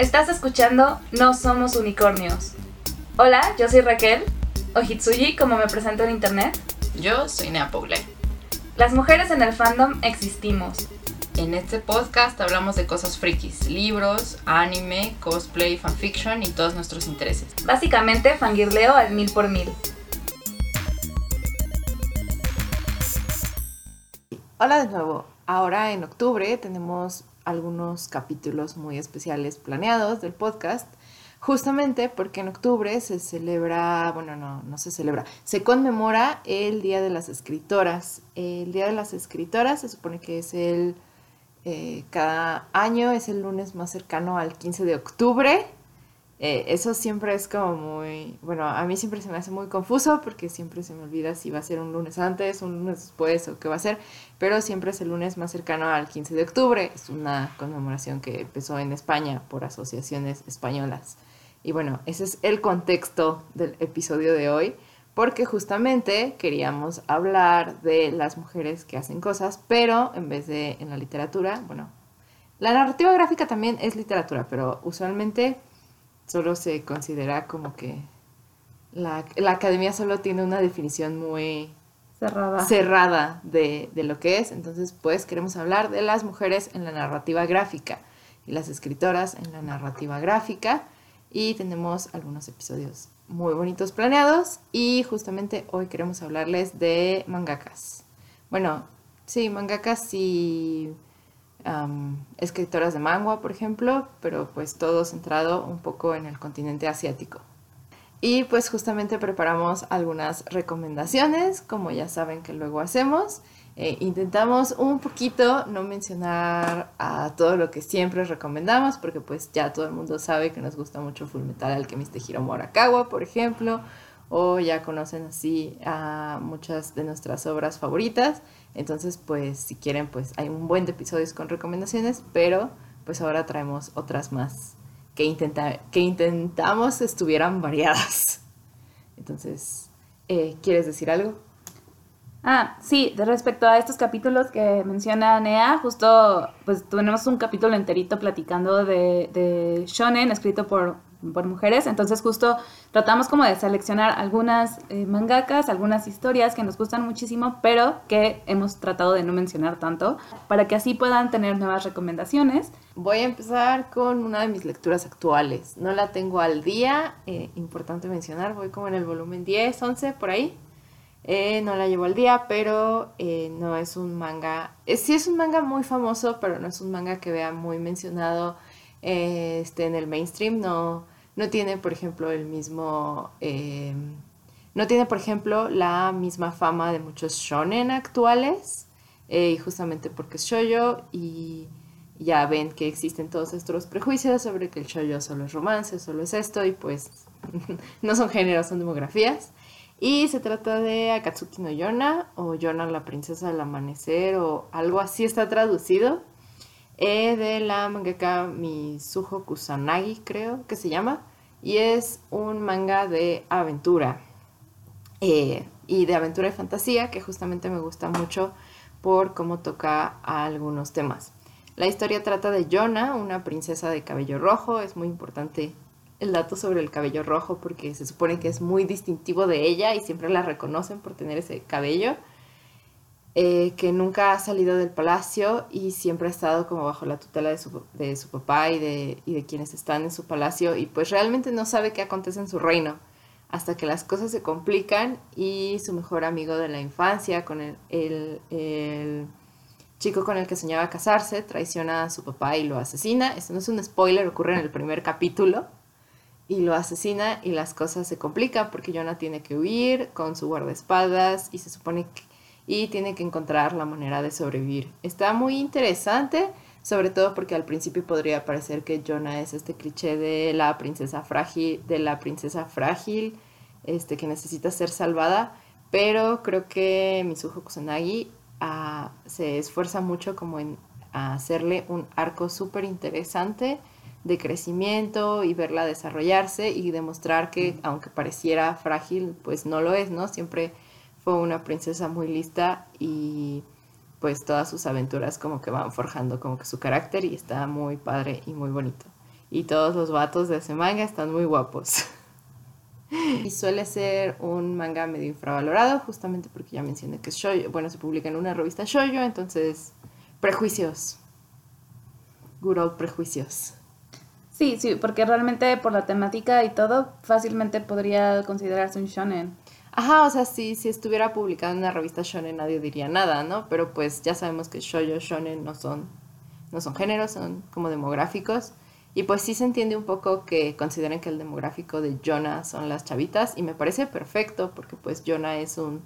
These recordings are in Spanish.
Estás escuchando No Somos Unicornios. Hola, yo soy Raquel, o Hitsuji como me presento en internet. Yo soy Nea Paula. Las mujeres en el fandom existimos. En este podcast hablamos de cosas frikis, libros, anime, cosplay, fanfiction y todos nuestros intereses. Básicamente fangirleo al mil por mil. Hola de nuevo. Ahora en octubre tenemos algunos capítulos muy especiales planeados del podcast, justamente porque en octubre se celebra, bueno, no, no se celebra, se conmemora el Día de las Escritoras. El Día de las Escritoras se supone que es el, eh, cada año es el lunes más cercano al 15 de octubre eh, eso siempre es como muy, bueno, a mí siempre se me hace muy confuso porque siempre se me olvida si va a ser un lunes antes, un lunes después o qué va a ser, pero siempre es el lunes más cercano al 15 de octubre. Es una conmemoración que empezó en España por asociaciones españolas. Y bueno, ese es el contexto del episodio de hoy, porque justamente queríamos hablar de las mujeres que hacen cosas, pero en vez de en la literatura, bueno, la narrativa gráfica también es literatura, pero usualmente solo se considera como que la, academia solo tiene una definición muy cerrada, cerrada de, de, lo que es. Entonces, pues queremos hablar de las mujeres en la narrativa gráfica y las escritoras en la narrativa gráfica. Y tenemos algunos episodios muy bonitos planeados. Y justamente hoy queremos hablarles de mangakas. Bueno, sí, mangakas y escritoras de manga, por ejemplo, pero pues todo centrado un poco en el continente asiático. Y pues justamente preparamos algunas recomendaciones, como ya saben que luego hacemos. Eh, intentamos un poquito no mencionar a todo lo que siempre recomendamos, porque pues ya todo el mundo sabe que nos gusta mucho Fullmetal Alchemist de Hiro Morakawa, por ejemplo, o ya conocen así a muchas de nuestras obras favoritas. Entonces, pues si quieren, pues hay un buen de episodios con recomendaciones, pero pues ahora traemos otras más que, intenta que intentamos estuvieran variadas. Entonces, eh, ¿quieres decir algo? Ah, sí, de respecto a estos capítulos que menciona Nea, justo pues tenemos un capítulo enterito platicando de, de Shonen, escrito por por mujeres. Entonces justo tratamos como de seleccionar algunas eh, mangakas, algunas historias que nos gustan muchísimo, pero que hemos tratado de no mencionar tanto, para que así puedan tener nuevas recomendaciones. Voy a empezar con una de mis lecturas actuales. No la tengo al día, eh, importante mencionar, voy como en el volumen 10, 11, por ahí. Eh, no la llevo al día, pero no es un manga. sí es un manga muy famoso, pero no es un manga que vea muy mencionado este, en el mainstream. No, no tiene, por ejemplo, el mismo... Eh, no tiene, por ejemplo, la misma fama de muchos shonen actuales, eh, justamente porque es shoyo y ya ven que existen todos estos prejuicios sobre que el shoyo solo es romance, solo es esto, y pues no son géneros, son demografías. Y se trata de Akatsuki no Yona, o Yona la princesa del amanecer, o algo así está traducido, eh, de la mangaka Mizuho Kusanagi, creo que se llama y es un manga de aventura eh, y de aventura y fantasía que justamente me gusta mucho por cómo toca algunos temas. La historia trata de Yona, una princesa de cabello rojo, es muy importante el dato sobre el cabello rojo porque se supone que es muy distintivo de ella y siempre la reconocen por tener ese cabello. Eh, que nunca ha salido del palacio y siempre ha estado como bajo la tutela de su, de su papá y de, y de, quienes están en su palacio y pues realmente no sabe qué acontece en su reino hasta que las cosas se complican y su mejor amigo de la infancia, con el, el, el chico con el que soñaba casarse, traiciona a su papá y lo asesina. Esto no es un spoiler, ocurre en el primer capítulo. Y lo asesina y las cosas se complican porque Jonah tiene que huir con su guardaespaldas y se supone que y tiene que encontrar la manera de sobrevivir. Está muy interesante, sobre todo porque al principio podría parecer que Jonah es este cliché de la princesa frágil, de la princesa frágil, este que necesita ser salvada, pero creo que Mizuho Kusanagi ah, se esfuerza mucho como en hacerle un arco súper interesante de crecimiento y verla desarrollarse y demostrar que aunque pareciera frágil, pues no lo es, ¿no? Siempre fue una princesa muy lista y pues todas sus aventuras como que van forjando como que su carácter y está muy padre y muy bonito. Y todos los vatos de ese manga están muy guapos. y suele ser un manga medio infravalorado, justamente porque ya mencioné que es. Bueno, se publica en una revista shoujo, entonces prejuicios. Good prejuicios. Sí, sí, porque realmente por la temática y todo, fácilmente podría considerarse un shonen. Ajá, o sea, si, si estuviera publicado en una revista shonen nadie diría nada, ¿no? Pero pues ya sabemos que shoujo, shonen no son, no son géneros, son como demográficos. Y pues sí se entiende un poco que consideren que el demográfico de Jonah son las chavitas y me parece perfecto porque pues Jonah es un,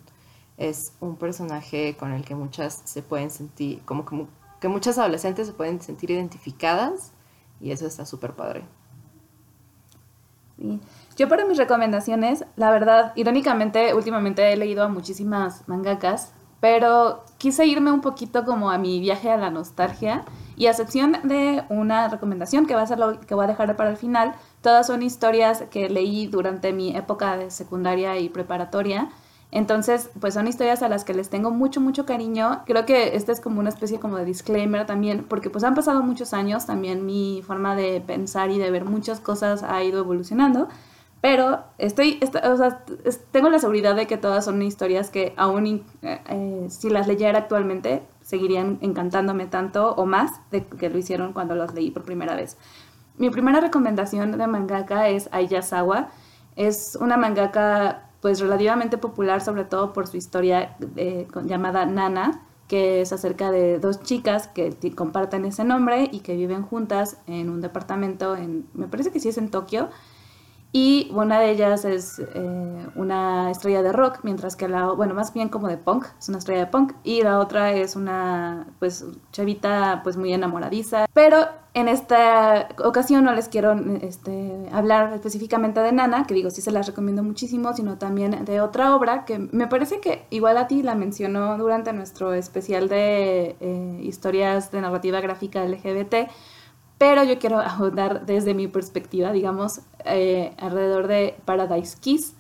es un personaje con el que muchas se pueden sentir, como, como que muchas adolescentes se pueden sentir identificadas y eso está súper padre. Sí. Yo para mis recomendaciones, la verdad, irónicamente, últimamente he leído a muchísimas mangakas, pero quise irme un poquito como a mi viaje a la nostalgia y a excepción de una recomendación que va a ser lo que voy a dejar para el final, todas son historias que leí durante mi época de secundaria y preparatoria. Entonces, pues son historias a las que les tengo mucho, mucho cariño. Creo que esta es como una especie como de disclaimer también, porque pues han pasado muchos años, también mi forma de pensar y de ver muchas cosas ha ido evolucionando. Pero estoy, o sea, tengo la seguridad de que todas son historias que aún eh, eh, si las leyera actualmente seguirían encantándome tanto o más de que lo hicieron cuando las leí por primera vez. Mi primera recomendación de mangaka es Ayasawa. Es una mangaka pues relativamente popular sobre todo por su historia eh, llamada Nana, que es acerca de dos chicas que comparten ese nombre y que viven juntas en un departamento en, me parece que sí es en Tokio, y una de ellas es eh, una estrella de rock, mientras que la, bueno, más bien como de punk, es una estrella de punk, y la otra es una, pues, chavita, pues, muy enamoradiza. Pero en esta ocasión no les quiero este, hablar específicamente de Nana, que digo, sí se las recomiendo muchísimo, sino también de otra obra que me parece que igual a ti la mencionó durante nuestro especial de eh, historias de narrativa gráfica LGBT, pero yo quiero ahondar desde mi perspectiva, digamos, eh, alrededor de Paradise Kiss,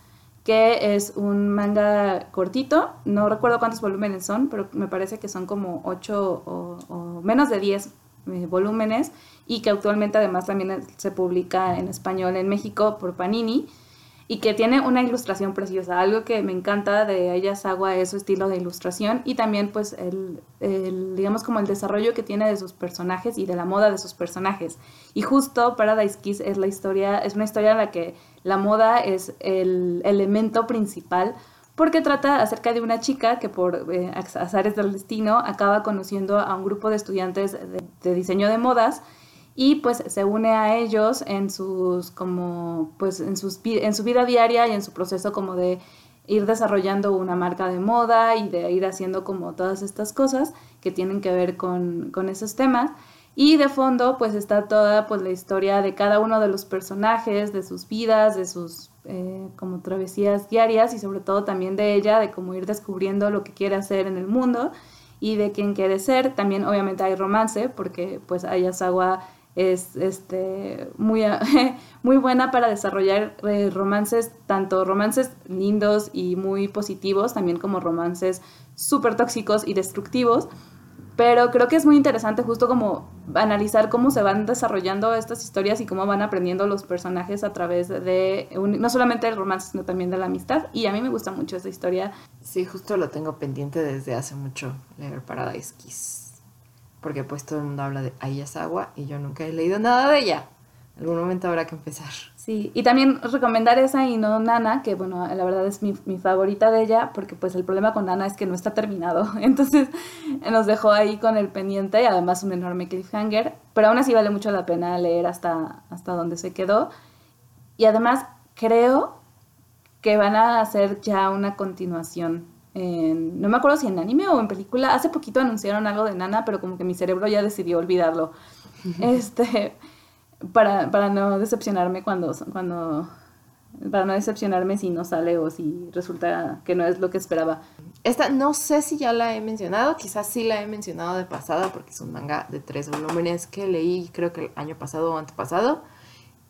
que es un manga cortito, no recuerdo cuántos volúmenes son, pero me parece que son como 8 o, menos de 10 eh, volúmenes y que actualmente además también se publica en español en México por Panini y que tiene una ilustración preciosa. Algo que me encanta de Ayasawa es su estilo de ilustración y también pues el, digamos como el desarrollo que tiene de sus personajes y de la moda de sus personajes. Y justo Paradise Kiss es la historia, es una historia en la que la moda es el elemento principal porque trata acerca de una chica que por eh, azares del destino acaba conociendo a un grupo de estudiantes de diseño de modas y pues se une a ellos en sus como pues en sus en su vida diaria y en su proceso como de ir desarrollando una marca de moda y de ir haciendo como todas estas cosas que tienen que ver con, con esos temas. Y de fondo pues está toda pues la historia de cada uno de los personajes de sus vidas de sus eh, como travesías diarias y sobre todo también de ella de cómo ir descubriendo lo que quiere hacer en el mundo y de quién quiere ser. También obviamente hay romance porque pues Ayasawa es este, muy, muy buena para desarrollar eh, romances, tanto romances lindos y muy positivos, también como romances súper tóxicos y destructivos. Pero creo que es muy interesante justo como analizar cómo se van desarrollando estas historias y cómo van aprendiendo los personajes a través de no solamente el romance, sino también de la amistad. Y a mí me gusta mucho esta historia. Sí, justo lo tengo pendiente desde hace mucho, leer Paradise Kiss porque pues todo el mundo habla de Ayasawa y yo nunca he leído nada de ella. algún momento habrá que empezar. Sí, y también recomendar esa y no Nana, que bueno, la verdad es mi, favorita de ella, porque pues el problema con Nana es que no está terminado. Entonces nos dejó ahí con el pendiente y además un enorme cliffhanger, pero aún así vale mucho la pena leer hasta, hasta donde se quedó. Y además creo que van a hacer ya una continuación no me acuerdo si en anime o en película, hace poquito anunciaron algo de Nana, pero como que mi cerebro ya decidió olvidarlo. este, para, para no decepcionarme cuando, cuando, para no decepcionarme si no sale o si resulta que no es lo que esperaba. Esta no sé si ya la he mencionado, quizás sí la he mencionado de pasada porque es un manga de tres volúmenes que leí creo que el año pasado o antepasado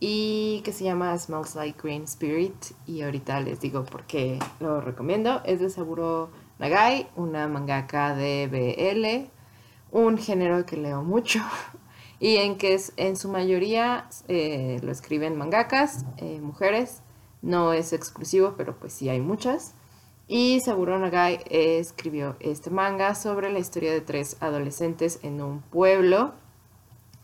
y que se llama Smells Like Green Spirit y ahorita les digo por qué lo recomiendo. Es de Saburo Nagai, una mangaka de BL, un género que leo mucho y en que es, en su mayoría eh, lo escriben mangakas, eh, mujeres, no es exclusivo, pero pues sí hay muchas. Y Saburo Nagai escribió este manga sobre la historia de tres adolescentes en un pueblo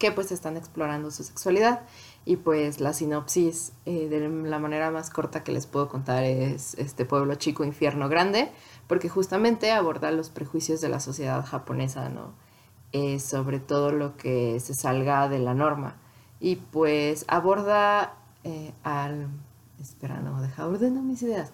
que pues están explorando su sexualidad. Y pues la sinopsis eh, de la manera más corta que les puedo contar es este pueblo chico, infierno grande, porque justamente aborda los prejuicios de la sociedad japonesa, ¿no? Eh, sobre todo lo que se salga de la norma. Y pues aborda eh, al... Espera, no, deja ordeno mis ideas.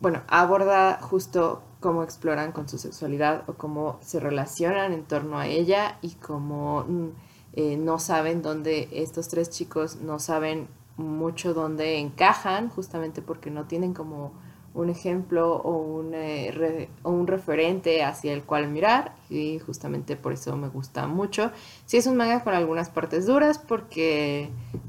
bueno, aborda justo cómo exploran con su sexualidad o cómo se relacionan en torno a ella y cómo mm, eh, no saben dónde estos tres chicos no saben mucho dónde encajan, justamente porque no tienen como un ejemplo o un, eh, o un referente hacia el cual mirar y justamente por eso me gusta mucho. Sí es un manga con algunas partes duras porque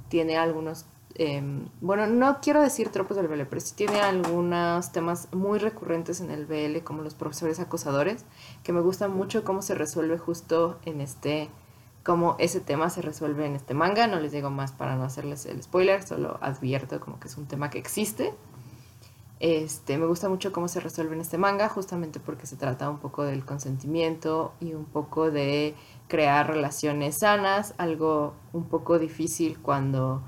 tiene algunos, em, bueno, no quiero decir tropos del BL, pero sí tiene algunos temas muy recurrentes en el BL como los profesores acosadores, que me gusta mucho cómo se resuelve justo en este cómo ese tema se resuelve en este manga. No les digo más para no hacerles el spoiler, solo advierto como que es un tema que existe. Este, me gusta mucho cómo se resuelve en este manga, justamente porque se trata un poco del consentimiento y un poco de crear relaciones sanas, algo un poco difícil cuando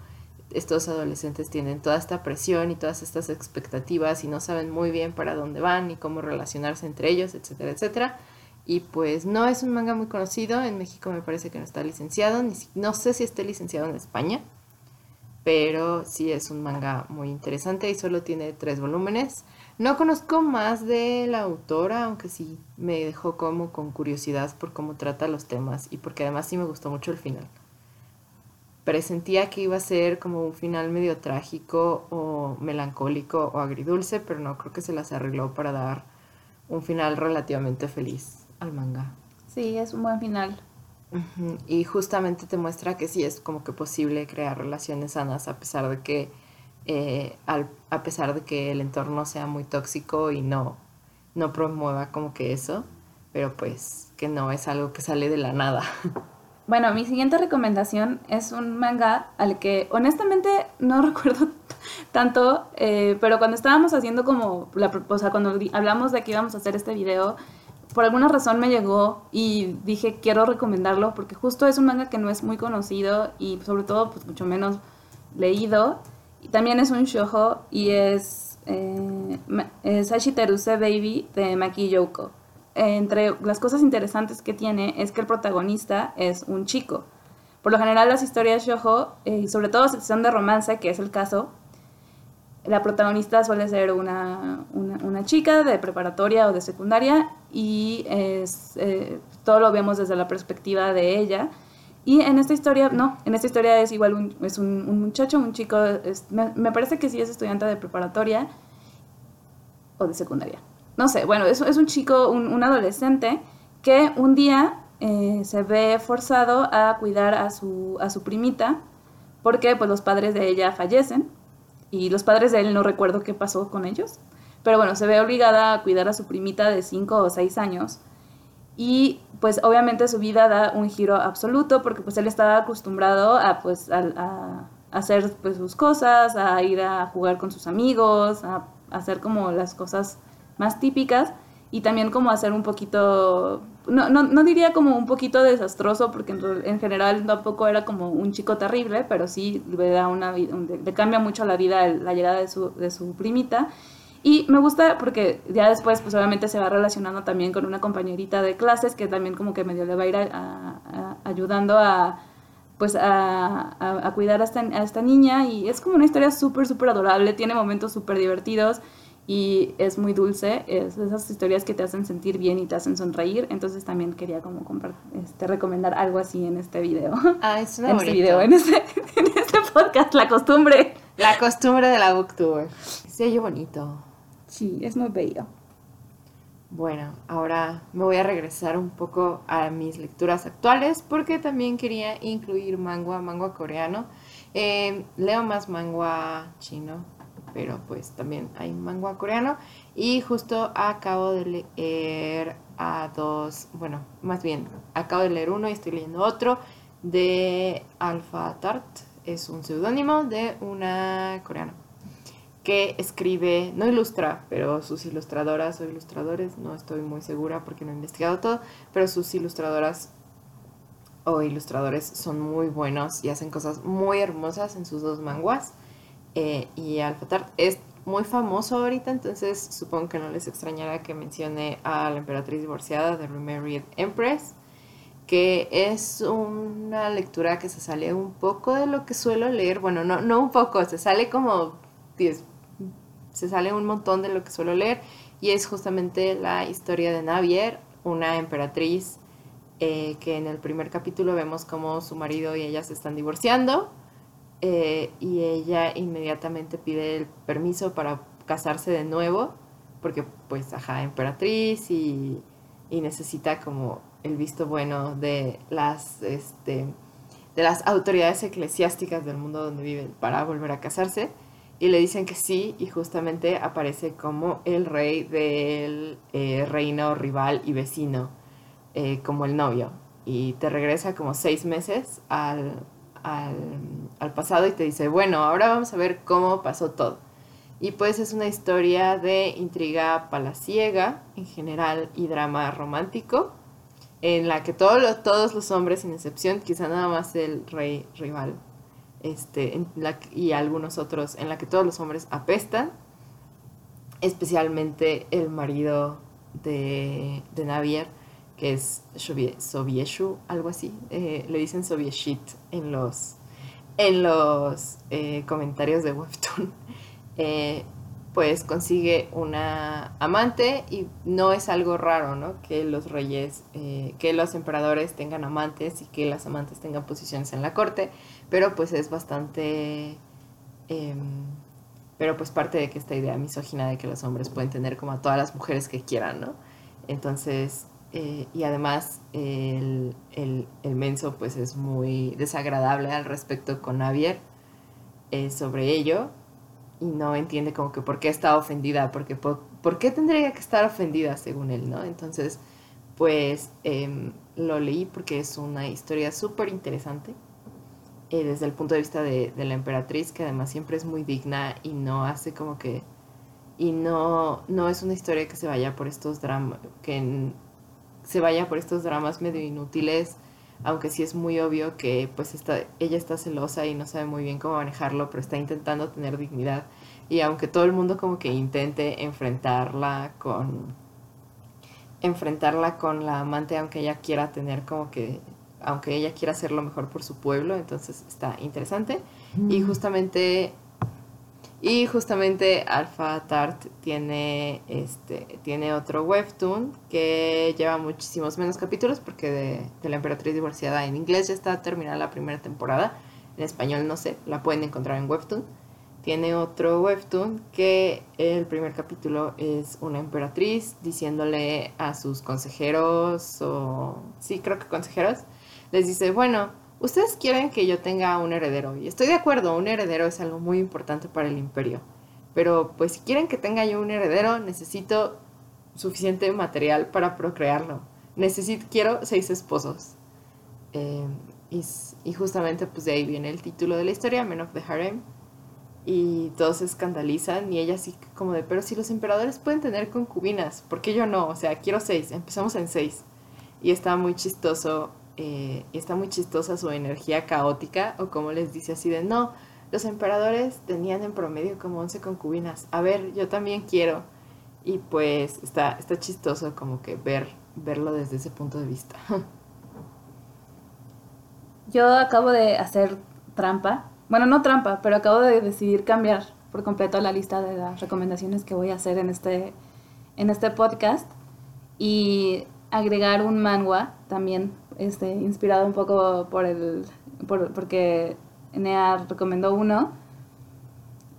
estos adolescentes tienen toda esta presión y todas estas expectativas y no saben muy bien para dónde van y cómo relacionarse entre ellos, etcétera, etcétera. Y pues no es un manga muy conocido, en México me parece que no está licenciado, ni no sé si esté licenciado en España, pero sí es un manga muy interesante y solo tiene tres volúmenes. No conozco más de la autora, aunque sí me dejó como con curiosidad por cómo trata los temas y porque además sí me gustó mucho el final. Presentía que iba a ser como un final medio trágico o melancólico o agridulce, pero no creo que se las arregló para dar un final relativamente feliz al manga. Sí, es un buen final. Y justamente te muestra que sí es como que posible crear relaciones sanas a pesar de que eh, a pesar de que el entorno sea muy tóxico y no, no promueva como que eso, pero pues que no es algo que sale de la nada. Bueno, mi siguiente recomendación es un manga al que honestamente no recuerdo tanto, eh, pero cuando estábamos haciendo como, la, o sea, cuando hablamos de que íbamos a hacer este video, por alguna razón me llegó y dije quiero recomendarlo porque justo es un manga que no es muy conocido y sobre todo pues mucho menos leído. Y también es un shoujo y es, eh, es Baby de Maki Yoko. Entre las cosas interesantes que tiene es que el protagonista es un chico. Por lo general las historias shoujo, eh, y sobre todo si son de romance, que es el caso, la protagonista suele ser una, una, chica de preparatoria o de secundaria y es, eh, todo lo vemos desde la perspectiva de ella. Y en esta historia, no, en esta historia es igual un, es un, muchacho, un chico, me, parece que sí es estudiante de preparatoria o de secundaria. No sé, bueno, es, es un chico, un, adolescente que un día eh, se ve forzado a cuidar a su, a su primita porque pues los padres de ella fallecen y los padres de él no recuerdo qué pasó con ellos. Pero bueno, se ve obligada a cuidar a su primita de 5 o 6 años. Y pues obviamente su vida da un giro absoluto porque pues él estaba acostumbrado a pues a, hacer pues sus cosas, a ir a jugar con sus amigos, a, a hacer como las cosas más típicas y también como hacer un poquito no, no, no, diría como un poquito desastroso, porque en, general tampoco era como un chico terrible, pero sí le da una le cambia mucho la vida la llegada de su, de su primita. Y me gusta porque ya después, pues obviamente se va relacionando también con una compañerita de clases que también como que medio le va a ir ayudando a, pues a, cuidar esta, a esta niña. Y es como una historia súper, súper adorable, tiene momentos súper divertidos y es muy dulce, es esas historias que te hacen sentir bien y te hacen sonreír, entonces también quería como este, recomendar algo así en este video. Ah, es En este video, en este, en este podcast, la costumbre. La costumbre de la booktober. Se oye bonito. Sí, es muy bello. Bueno, ahora me voy a regresar un poco a mis lecturas actuales porque también quería incluir manga, manga coreano. Eh, leo más manga chino, pero pues también hay manga coreano. Y justo acabo de leer a dos, bueno, más bien, acabo de leer uno y estoy leyendo otro de Alpha Tart, es un seudónimo de una coreana que escribe, no ilustra, pero sus ilustradoras o ilustradores, no estoy muy segura porque no he investigado todo, pero sus ilustradoras o ilustradores son muy buenos y hacen cosas muy hermosas en sus dos manguas. Eh, y Alphatart es muy famoso ahorita, entonces supongo que no les extrañará que mencione a la emperatriz divorciada de Remarried Empress, que es una lectura que se sale un poco de lo que suelo leer, bueno, no, no un poco, se sale como 10, se sale un montón de lo que suelo leer y es justamente la historia de Navier, una emperatriz eh, que en el primer capítulo vemos como su marido y ella se están divorciando eh, y ella inmediatamente pide el permiso para casarse de nuevo porque pues ajá, emperatriz y, necesita como el visto bueno de las, este, de las autoridades eclesiásticas del mundo donde viven para volver a casarse. Y le dicen que sí y justamente aparece como el rey del eh, reino rival y vecino eh, como el novio. Y te regresa como seis meses al, al, pasado y te dice, bueno, ahora vamos a ver cómo pasó todo. Y pues es una historia de intriga palaciega en general y drama romántico, en la que todos los, todos los hombres, sin excepción, quizá nada más el rey rival este, y algunos otros, en la que todos los hombres apestan, especialmente el marido de, de Navier, que es Sobieshu, algo así. Eh, le dicen Sobieshit en los, en los eh, comentarios de Webtoon. Eh, pues consigue una amante y no es algo raro, ¿no? Que los reyes, que los emperadores tengan amantes y que las amantes tengan posiciones en la corte, pero pues es bastante... Em, pero pues parte de que esta idea misógina de que los hombres pueden tener como a todas las mujeres que quieran, ¿no? Entonces eh, y además el, el, el, menso pues es muy desagradable al respecto con Javier eh, sobre ello y no entiende como que por qué está ofendida, porque por, qué tendría que estar ofendida según él, ¿no? Entonces pues em, lo leí porque es una historia súper interesante eh, desde el punto de vista de, de, la emperatriz que además siempre es muy digna y no hace como que y no, no es una historia que se vaya por estos dramas que se vaya por estos dramas medio inútiles, aunque sí es muy obvio que pues está, ella está celosa y no sabe muy bien cómo manejarlo, pero está intentando tener dignidad. Y aunque todo el mundo como que intente enfrentarla con enfrentarla con la amante, aunque ella quiera tener como que aunque ella quiera hacer lo mejor por su pueblo, entonces está interesante. Y justamente y justamente Alpha Tart tiene, este, tiene otro webtoon que lleva muchísimos menos capítulos porque de, La Emperatriz Divorciada en inglés ya está terminada la primera temporada. En español no sé, la pueden encontrar en webtoon. Tiene otro webtoon que el primer capítulo es una emperatriz diciéndole a sus consejeros o... Sí, creo que consejeros. Les dice, bueno, ustedes quieren que yo tenga un heredero y estoy de acuerdo, un heredero es algo muy importante para el imperio, pero pues si quieren que tenga yo un heredero necesito suficiente material para procrearlo. Necesito, quiero seis esposos. Eh, y, justamente pues de ahí viene el título de la historia, Men of the Harem. Y todos se escandalizan y ella así como de, pero si los emperadores pueden tener concubinas, ¿por qué yo no? O sea, quiero seis, empezamos en seis. Y está muy chistoso eh, está muy chistosa su energía caótica, o como les dice así de, no, los emperadores tenían en promedio como 11 concubinas, a ver, yo también quiero. Y pues está, está chistoso como que ver, verlo desde ese punto de vista. Yo acabo de hacer trampa, bueno, no trampa, pero acabo de decidir cambiar por completo la lista de las recomendaciones que voy a hacer en este, en este podcast y agregar un manga también este, inspirado un poco por el, por, porque Enea recomendó uno.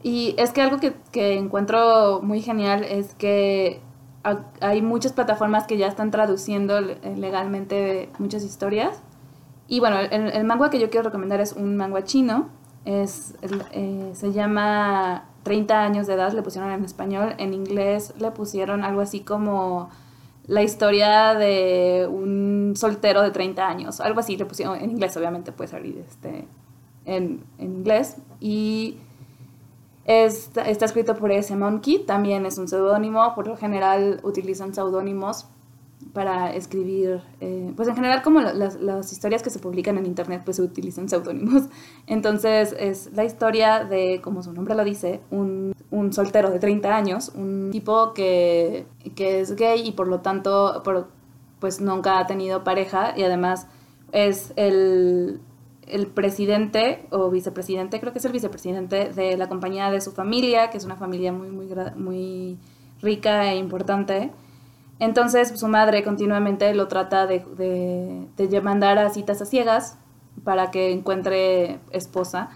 Y es que algo que, que encuentro muy genial es que hay muchas plataformas que ya están traduciendo legalmente muchas historias. Y bueno, el, manga que yo quiero recomendar es un manga chino. Es, eh, se llama 30 años de edad, le pusieron en español. En inglés le pusieron algo así como la historia de un soltero de 30 años. Algo así le pusieron en inglés, obviamente puede salir este, en, en inglés. Y está, está escrito por ese Monkey, también es un seudónimo. Por lo general utilizan seudónimos para escribir, eh, pues en general como las, historias que se publican en internet pues se utilizan seudónimos. Entonces es la historia de, como su nombre lo dice, un, un soltero de 30 años, un tipo que, que, es gay y por lo tanto por, pues nunca ha tenido pareja y además es el, el presidente o vicepresidente, creo que es el vicepresidente de la compañía de su familia, que es una familia muy, muy, muy rica e importante. Entonces su madre continuamente lo trata de, de, de, mandar a citas a ciegas para que encuentre esposa.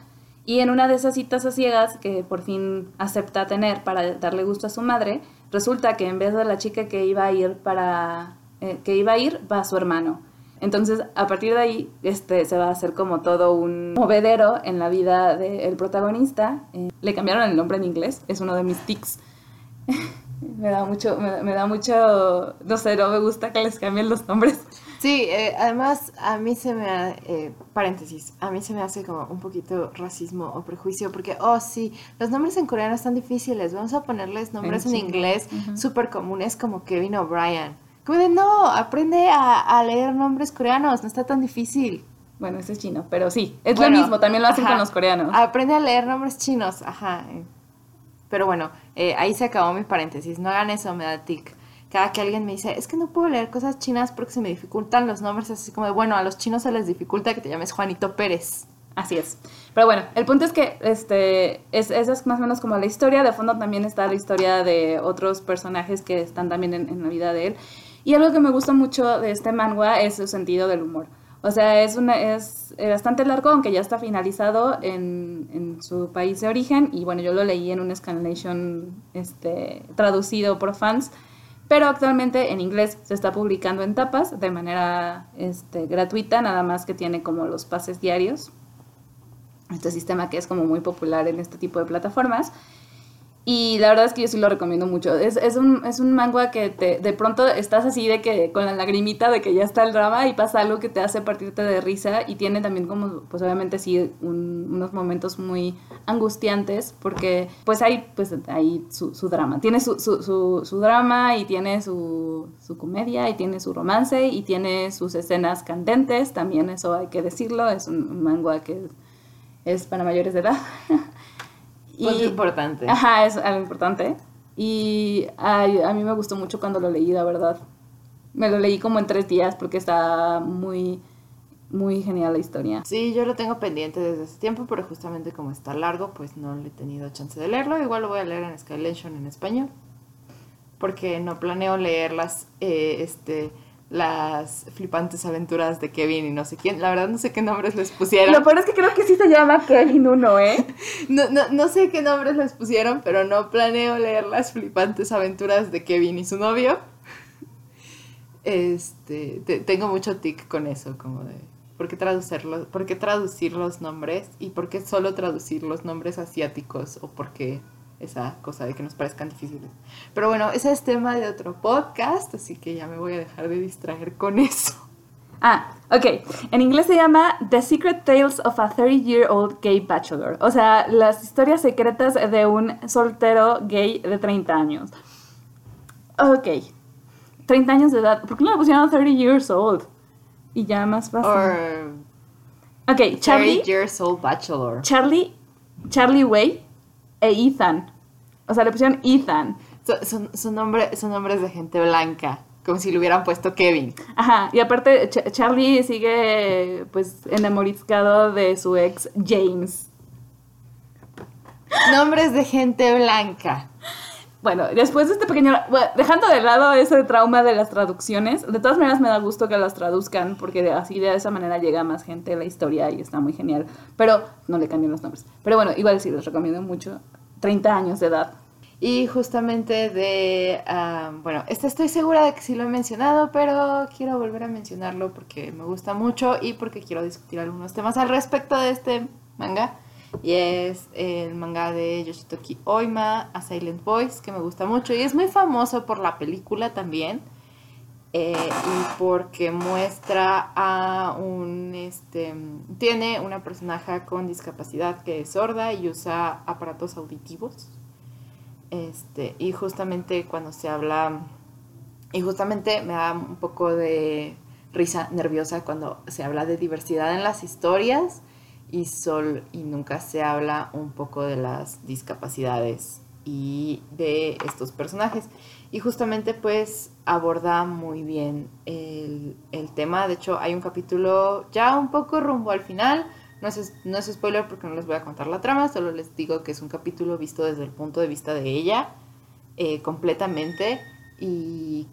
Y en una de esas citas a ciegas que por fin acepta tener para darle gusto a su madre, resulta que en vez de la chica que iba a ir para eh, que iba a ir va su hermano. Entonces, a partir de ahí, este, se va a hacer como todo un movedero en la vida del protagonista. Eh, le cambiaron el nombre en inglés, es uno de mis tics. me da mucho, me, me, da mucho, no sé, no me gusta que les cambien los nombres. Sí, eh, además a mí se me, eh, paréntesis, a mí se me hace como un poquito racismo o prejuicio porque, oh sí, los nombres en coreano están difíciles, vamos a ponerles nombres en, en inglés uh -huh. súper comunes como Kevin O'Brien. Como de, no, aprende a, a, leer nombres coreanos, no está tan difícil. Bueno, ese es chino, pero sí, es bueno, lo mismo, también lo hacen ajá, con los coreanos. Aprende a leer nombres chinos, ajá. Pero bueno, eh, ahí se acabó mi paréntesis. No hagan eso, me da tic. Cada que alguien me dice, es que no puedo leer cosas chinas porque se me dificultan los nombres, así como bueno, a los chinos se les dificulta que te llames Juanito Pérez. Así es. Pero bueno, el punto es que este, es, esa es más o menos como la historia. De fondo también está la historia de otros personajes que están también en, en la vida de él. Y algo que me gusta mucho de este manga es su sentido del humor. O sea, es, una, es bastante largo, aunque ya está finalizado en, en, su país de origen. Y bueno, yo lo leí en un Scanlation este, traducido por fans. Pero actualmente en inglés se está publicando en tapas de manera este, gratuita, nada más que tiene como los pases diarios. Este sistema que es como muy popular en este tipo de plataformas. Y la verdad es que yo sí lo recomiendo mucho. Es, es, un, es un manga que te, de pronto estás así de que con la lagrimita de que ya está el drama y pasa algo que te hace partirte de risa y tiene también como, pues obviamente sí, un, unos momentos muy angustiantes porque pues hay, pues hay su, drama. Tiene su, su, su, su drama y tiene su, su comedia y tiene su romance y tiene sus escenas candentes, también eso hay que decirlo, es un, un manga que es para mayores de edad. Pues y, importante. Ajá, es algo importante. Y ay, a mí me gustó mucho cuando lo leí, la verdad. Me lo leí como en tres días porque está muy, muy genial la historia. Sí, yo lo tengo pendiente desde hace tiempo, pero justamente como está largo, pues no le he tenido chance de leerlo. Igual lo voy a leer en Skylation en español. Porque no planeo leerlas, eh, este las flipantes aventuras de Kevin y no sé quién. La verdad no sé qué nombres les pusieron. Lo peor es que creo que sí se llama Kevin uno, ¿eh? no, no, no sé qué nombres les pusieron, pero no planeo leer las flipantes aventuras de Kevin y su novio. Este, te, tengo mucho tic con eso, como de... ¿Por qué, traducirlos, ¿Por qué traducir los nombres? ¿Y por qué solo traducir los nombres asiáticos? ¿O por qué esa cosa de que nos parezcan difíciles. Pero bueno, ese es tema de otro podcast, así que ya me voy a dejar de distraer con eso. Ah, ok. En inglés se llama The Secret Tales of a 30-Year-Old Gay Bachelor. O sea, las historias secretas de un soltero gay de 30 años. Ok. 30 años de edad. ¿Por qué no le pusieron 30 years old? Y ya más fácil. Or ok, Charlie. 30 years old bachelor. Charlie. Charlie Way e Ethan. O sea, le pusieron Ethan. Son, son, son, nombre, son nombres de gente blanca, como si le hubieran puesto Kevin. Ajá, y aparte Ch Charlie sigue pues enamorizado de su ex James. Nombres de gente blanca. Bueno, después de este pequeño... Bueno, dejando de lado ese trauma de las traducciones, de todas maneras me da gusto que las traduzcan, porque así de esa manera llega más gente a la historia y está muy genial. Pero no le cambien los nombres. Pero bueno, igual sí, les recomiendo mucho. 30 años de edad. Y justamente de... Bueno, este estoy segura de que sí lo he mencionado, pero quiero volver a mencionarlo porque me gusta mucho y porque quiero discutir algunos temas al respecto de este manga. Y es el manga de Yoshitoki Oima, A Silent Voice, que me gusta mucho y es muy famoso por la película también. Eh, y porque muestra a un, este, tiene una personaje con discapacidad que es sorda y usa aparatos auditivos. Este, y justamente cuando se habla, y justamente me da un poco de risa nerviosa cuando se habla de diversidad en las historias y, sol, y nunca se habla un poco de las discapacidades y de estos personajes. Y justamente pues aborda muy bien el, tema. De hecho, hay un capítulo ya un poco rumbo al final. No es, no es spoiler porque no les voy a contar la trama, solo les digo que es un capítulo visto desde el punto de vista de ella eh, completamente y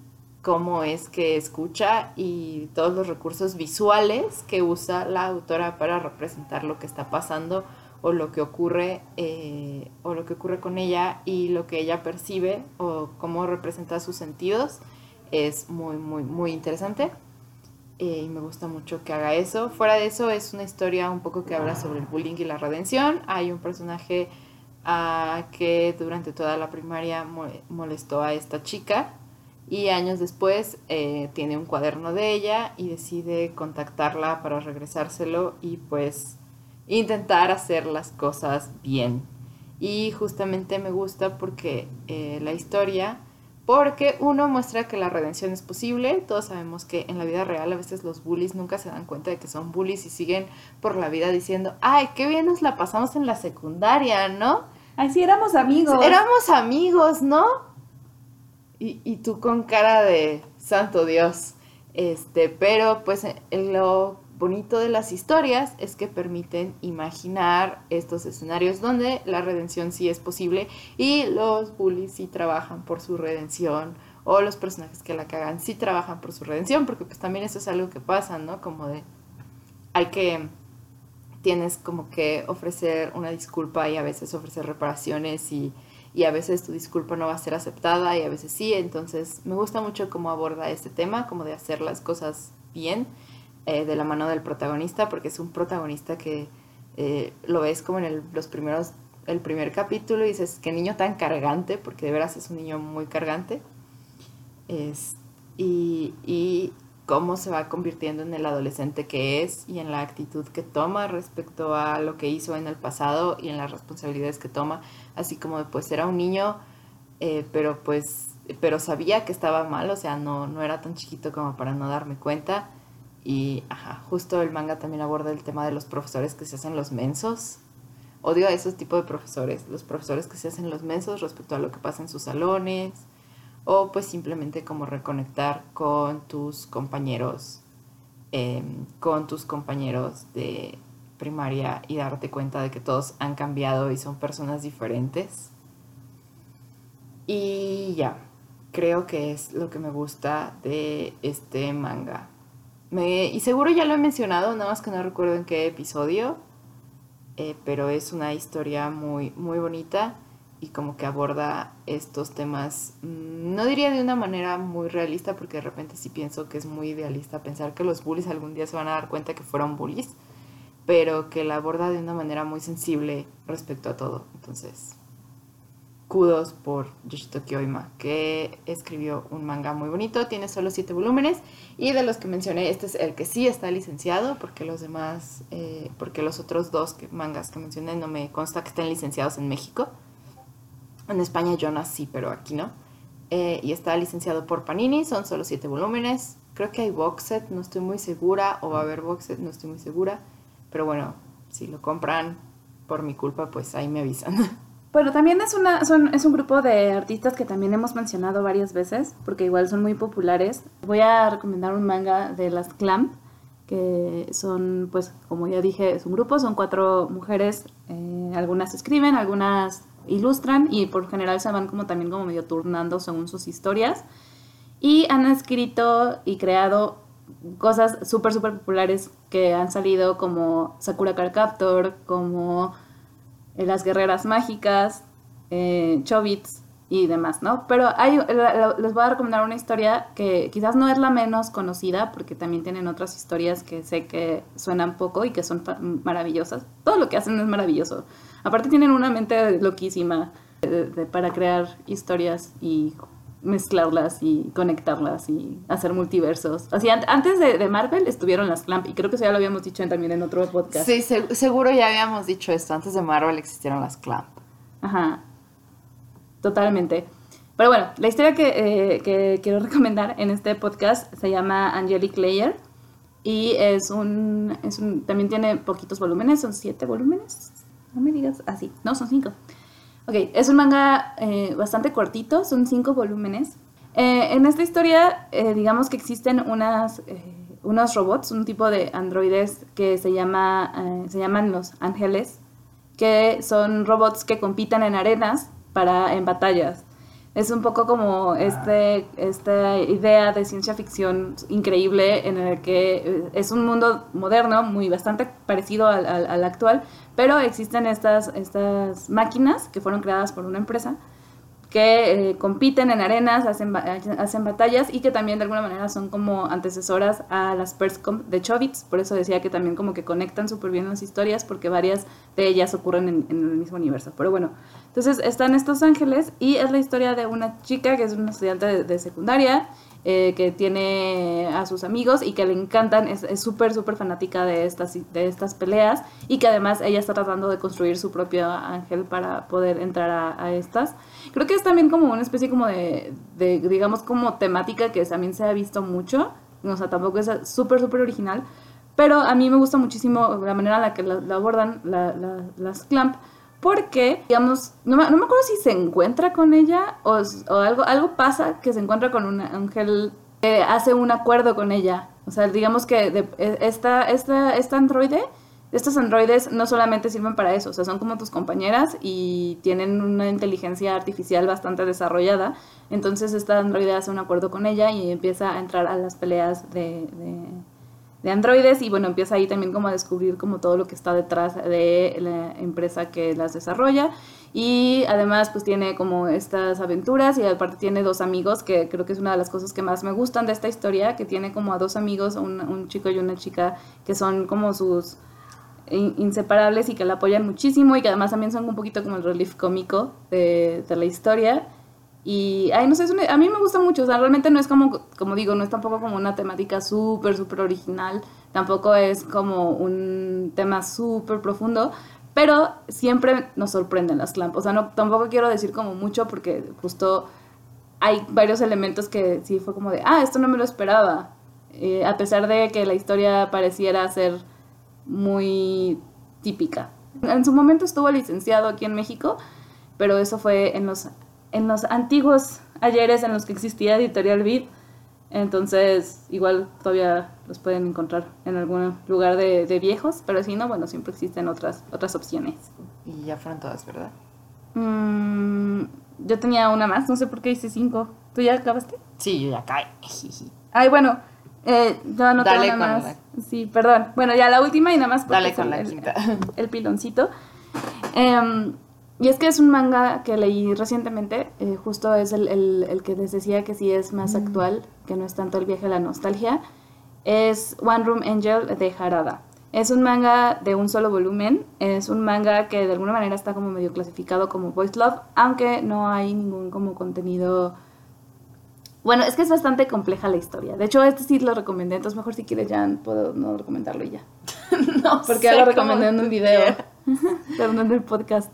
cómo es que escucha y todos los recursos visuales que usa la autora para representar lo que está pasando o lo que ocurre eh, o lo que ocurre con ella y lo que ella percibe o cómo representa sus sentidos es muy muy muy interesante. Eh, y me gusta mucho que haga eso. Fuera de eso es una historia un poco que habla sobre el bullying y la redención. Hay un personaje ah, que durante toda la primaria molestó a esta chica y años después eh, tiene un cuaderno de ella y decide contactarla para regresárselo y pues intentar hacer las cosas bien. Y justamente me gusta porque eh, la historia, porque uno muestra que la redención es posible, todos sabemos que en la vida real a veces los bullies nunca se dan cuenta de que son bullies y siguen por la vida diciendo, ay, qué bien nos la pasamos en la secundaria, ¿no? Ay, sí, éramos amigos. Éramos amigos, ¿no? Y, y tú con cara de santo Dios. Este, pero pues lo bonito de las historias es que permiten imaginar estos escenarios donde la redención sí es posible y los bullies sí trabajan por su redención o los personajes que la cagan sí trabajan por su redención porque pues también eso es algo que pasa, ¿no? Como de hay que tienes como que ofrecer una disculpa y a veces ofrecer reparaciones y y a veces tu disculpa no va a ser aceptada y a veces sí. Entonces me gusta mucho cómo aborda este tema, como de hacer las cosas bien eh, de la mano del protagonista, porque es un protagonista que eh, lo ves como en el, los primeros, el primer capítulo y dices, qué niño tan cargante, porque de veras es un niño muy cargante. Es, y, y cómo se va convirtiendo en el adolescente que es y en la actitud que toma respecto a lo que hizo en el pasado y en las responsabilidades que toma, así como pues era un niño, eh, pero pues, pero sabía que estaba mal, o sea, no, no era tan chiquito como para no darme cuenta. Y, ajá, justo el manga también aborda el tema de los profesores que se hacen los mensos. Odio a esos tipos de profesores, los profesores que se hacen los mensos respecto a lo que pasa en sus salones, o pues simplemente como reconectar con tus compañeros, em, con tus compañeros de primaria y darte cuenta de que todos han cambiado y son personas diferentes. Y ya, creo que es lo que me gusta de este manga. Y seguro ya lo he mencionado, nada más que no recuerdo en qué episodio, eh, pero es una historia muy, muy bonita y como que aborda estos temas, mm, no diría de una manera muy realista, porque de repente sí pienso que es muy idealista pensar que los bullies algún día se van a dar cuenta que fueron bullies, pero que la aborda de una manera muy sensible respecto a todo. Entonces, kudos por Yoshitoki Oima, que escribió un manga muy bonito, tiene solo siete volúmenes, y de los que mencioné, este es el que sí está licenciado, porque los demás, eh, porque los otros dos mangas que mencioné no me consta que estén licenciados en México. En España yo nací, pero aquí no. Eh, y está licenciado por Panini, son solo siete volúmenes. Creo que hay box set, no estoy muy segura, o va a haber box set, no estoy muy segura. Pero bueno, si lo compran por mi culpa, pues ahí me avisan. Bueno, también es, una, son, es un grupo de artistas que también hemos mencionado varias veces, porque igual son muy populares. Voy a recomendar un manga de las Clamp, que son, pues, como ya dije, es un grupo, son cuatro mujeres, eh, algunas escriben, algunas ilustran y por general se van como también como medio turnando según sus historias. Y han escrito y creado cosas súper, súper populares que han salido como Sakura Card Captor, como eh, Las Guerreras Mágicas, eh, Chobits, y demás, ¿no? Pero hay, les voy a recomendar una historia que quizás no es la menos conocida, porque también tienen otras historias que sé que suenan poco y que son maravillosas. Todo lo que hacen es maravilloso. Aparte tienen una mente loquísima de- de- para crear historias y mezclarlas y conectarlas y hacer multiversos. Así, an- antes de, de Marvel estuvieron las Clamp y creo que eso ya lo habíamos dicho en- también en otro podcast. Sí, se- seguro ya habíamos dicho esto. Antes de Marvel existieron las Clamp. Ajá. Totalmente. Pero bueno, la historia que, eh, que quiero recomendar en este podcast se llama Angelic Layer. Y es un, es un. También tiene poquitos volúmenes, son siete volúmenes. No me digas. Ah, sí, no, son cinco. Ok, es un manga eh, bastante cortito, son cinco volúmenes. Eh, en esta historia, eh, digamos que existen unas, eh, unos robots, un tipo de androides que se, llama, eh, se llaman los ángeles, que son robots que compiten en arenas para en batallas. Es un poco como este, esta idea de ciencia ficción increíble en el que eh, es un mundo moderno, muy bastante parecido al, al- al actual, pero existen estas, estas máquinas que fueron creadas por una empresa que eh, compiten en arenas, hacen, ba- hacen batallas y que también de alguna manera son como antecesoras a las Perscom de Chobits. Por eso decía que también como que conectan súper bien las historias porque varias de ellas ocurren en, el mismo universo. Pero bueno, entonces están estos ángeles y es la historia de una chica que es una estudiante de secundaria eh, que tiene a sus amigos y que le encantan, es súper, súper fanática de estas, de estas peleas y que además ella está tratando de construir su propio ángel para poder entrar a, estas. Creo que es también como una especie como de, de, digamos, como temática que también se ha visto mucho, o sea, tampoco es súper, súper original, pero a mí me gusta muchísimo la manera en la que la, abordan la- la- las Clamp, porque, digamos, no me, no me acuerdo si se encuentra con ella o, o algo, algo pasa que se encuentra con un ángel que hace un acuerdo con ella. O sea, digamos que e- esta, esta, esta androide, estos androides no solamente sirven para eso, o sea, son como tus compañeras y tienen una inteligencia artificial bastante desarrollada. Entonces esta androide hace un acuerdo con ella y empieza a entrar a las peleas de, de androides y bueno, empieza ahí también como a descubrir como todo lo que está detrás de la empresa que las desarrolla y además pues tiene como estas aventuras y aparte tiene dos amigos que creo que es una de las cosas que más me gustan de esta historia, que tiene como a dos amigos, un, chico y una chica que son como sus in- inseparables y que la apoyan muchísimo y que además también son un poquito como el relief cómico de, de la historia. Y, ay, no sé, una- a mí me gusta mucho, o sea, realmente no es como, como digo, no es tampoco como una temática súper, súper original, tampoco es como un tema súper profundo, pero siempre nos sorprenden las clamp, o sea, no, tampoco quiero decir como mucho porque justo hay varios elementos que sí fue como de, ah, esto no me lo esperaba, Eh, a pesar de que la historia pareciera ser muy típica. En su momento estuvo licenciado aquí en México, pero eso fue en los, en los antiguos ayeres en los que existía Editorial Vid. Entonces, igual todavía los pueden encontrar en algún lugar de, de viejos, pero si no, bueno, siempre existen otras, otras opciones. Y ya fueron todas, ¿verdad? Mm, yo tenía una más, no sé por qué hice cinco. ¿Tú ya acabaste? Sí, yo ya caí. Ay, bueno, eh, yo no Dale tengo nada con más. Sí, perdón. Bueno, ya la última y nada más. porque Dale con el- la el- quinta. El, piloncito. Em, y es que es un manga que leí recientemente. eh, justo es el, el- el que les decía que sí es más actual, que no es tanto el viaje a la nostalgia. Es One Room Angel de Harada. Es un manga de un solo volumen. Es un manga que de alguna manera está como medio clasificado como Voice Love, aunque no hay ningún como contenido bueno, es que es bastante compleja la historia. De hecho, este sí lo recomendé, entonces mejor si quieres ya puedo no recomendarlo y ya. no Porque sé ya lo recomendé en un video, pero no en el podcast.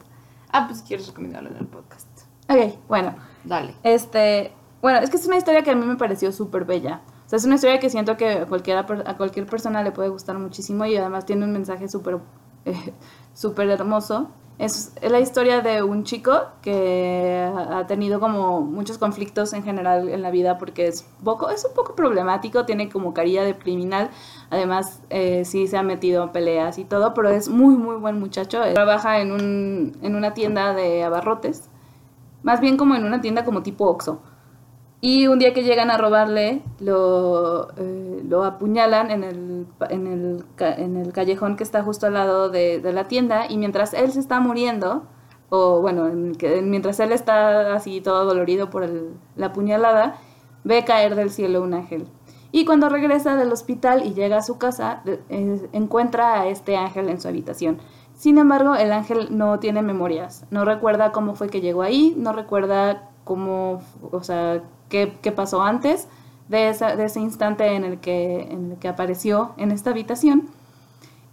Ah, pues quieres recomendarlo en el podcast. Ok, bueno. Dale. Este, bueno, es que es una historia que a mí me pareció súper bella. O sea, es una historia que siento que a, cualquiera, a cualquier persona le puede gustar muchísimo y además tiene un mensaje súper eh, súper hermoso. Es, es la historia de un chico que ha tenido como muchos conflictos en general en la vida porque es, poco, es un poco problemático, tiene como carilla de criminal, además eh, sí se ha metido en peleas y todo, pero es muy, muy buen muchacho. Trabaja en, un, en una tienda de abarrotes, más bien como en una tienda como tipo Oxxo. Y un día que llegan a robarle, lo, eh, lo apuñalan en el, en, el, en el callejón que está justo al lado de, de la tienda. Y mientras él se está muriendo, o bueno, que, mientras él está así todo dolorido por la puñalada, ve caer del cielo un ángel. Y cuando regresa del hospital y llega a su casa, eh, encuentra a este ángel en su habitación. Sin embargo, el ángel no tiene memorias, no recuerda cómo fue que llegó ahí, no recuerda cómo, o sea, qué, qué pasó antes de, ese instante en el, que, en el que apareció en esta habitación.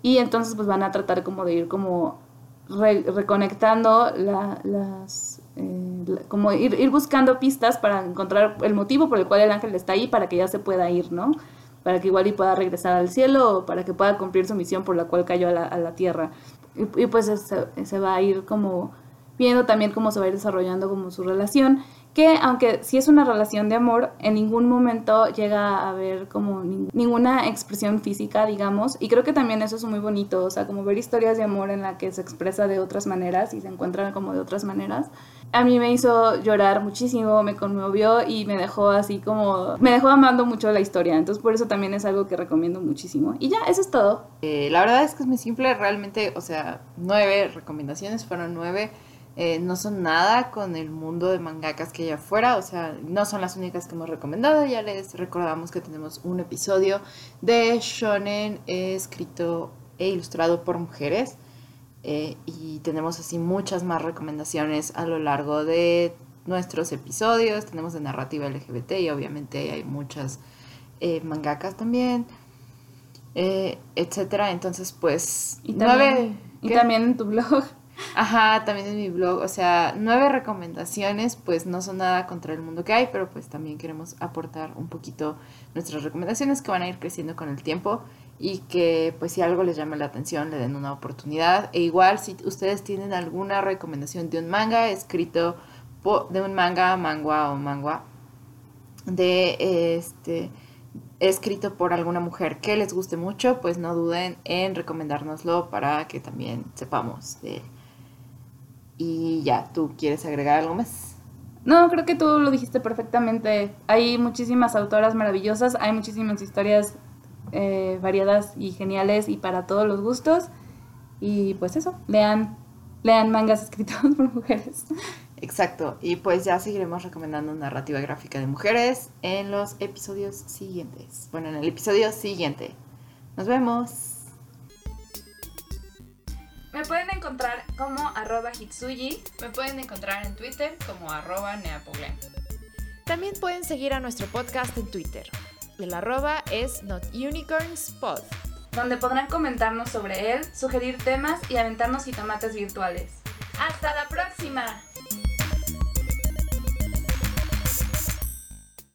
Y entonces pues van a tratar como de ir como reconectando las... Eh, como ir, ir, buscando pistas para encontrar el motivo por el cual el ángel está ahí para que ya se pueda ir, ¿no? Para que igual y pueda regresar al cielo o para que pueda cumplir su misión por la cual cayó a la, la tierra. Y, pues se, se, va a ir como viendo también cómo se va a ir desarrollando como su relación que aunque sí es una relación de amor, en ningún momento llega a haber como ninguna expresión física, digamos, y creo que también eso es muy bonito, o sea, como ver historias de amor en la que se expresa de otras maneras y se encuentran como de otras maneras. A mí me hizo llorar muchísimo, me conmovió y me dejó así como, me dejó amando mucho la historia, entonces por eso también es algo que recomiendo muchísimo. Y ya, eso es todo. Eh, la verdad es que es muy simple, realmente, o sea, nueve recomendaciones, fueron nueve eh, no son nada con el mundo de mangakas que hay afuera, o sea, no son las únicas que hemos recomendado, ya les recordamos que tenemos un episodio de shonen escrito e ilustrado por mujeres eh, y tenemos así muchas más recomendaciones a lo largo de nuestros episodios, tenemos de narrativa LGBT y obviamente hay muchas eh, mangakas también, etcétera, entonces pues... Y también, y también en tu blog. Ajá, también en mi blog, o sea, nueve recomendaciones, pues no son nada contra el mundo que hay, pero pues también queremos aportar un poquito nuestras recomendaciones que van a ir creciendo con el tiempo y que pues si algo les llama la atención le den una oportunidad. E igual si ustedes tienen alguna recomendación de un manga escrito de un manga, mangua o mangua de este escrito por alguna mujer que les guste mucho, pues no duden en recomendárnoslo para que también sepamos de y ya, ¿tú quieres agregar algo más? No, creo que tú lo dijiste perfectamente. Hay muchísimas autoras maravillosas, hay muchísimas historias eh, variadas y geniales y para todos los gustos. Y pues eso, lean, lean mangas escritos por mujeres. Exacto, y pues ya seguiremos recomendando narrativa gráfica de mujeres en los episodios siguientes. Bueno, en el episodio siguiente. Nos vemos. Me pueden encontrar como arroba hitsuyi. Me pueden encontrar en Twitter como arroba neapogle. También pueden seguir a nuestro podcast en Twitter. El arroba es notunicornspod. Donde podrán comentarnos sobre él, sugerir temas y aventarnos jitomates virtuales. ¡Hasta la próxima!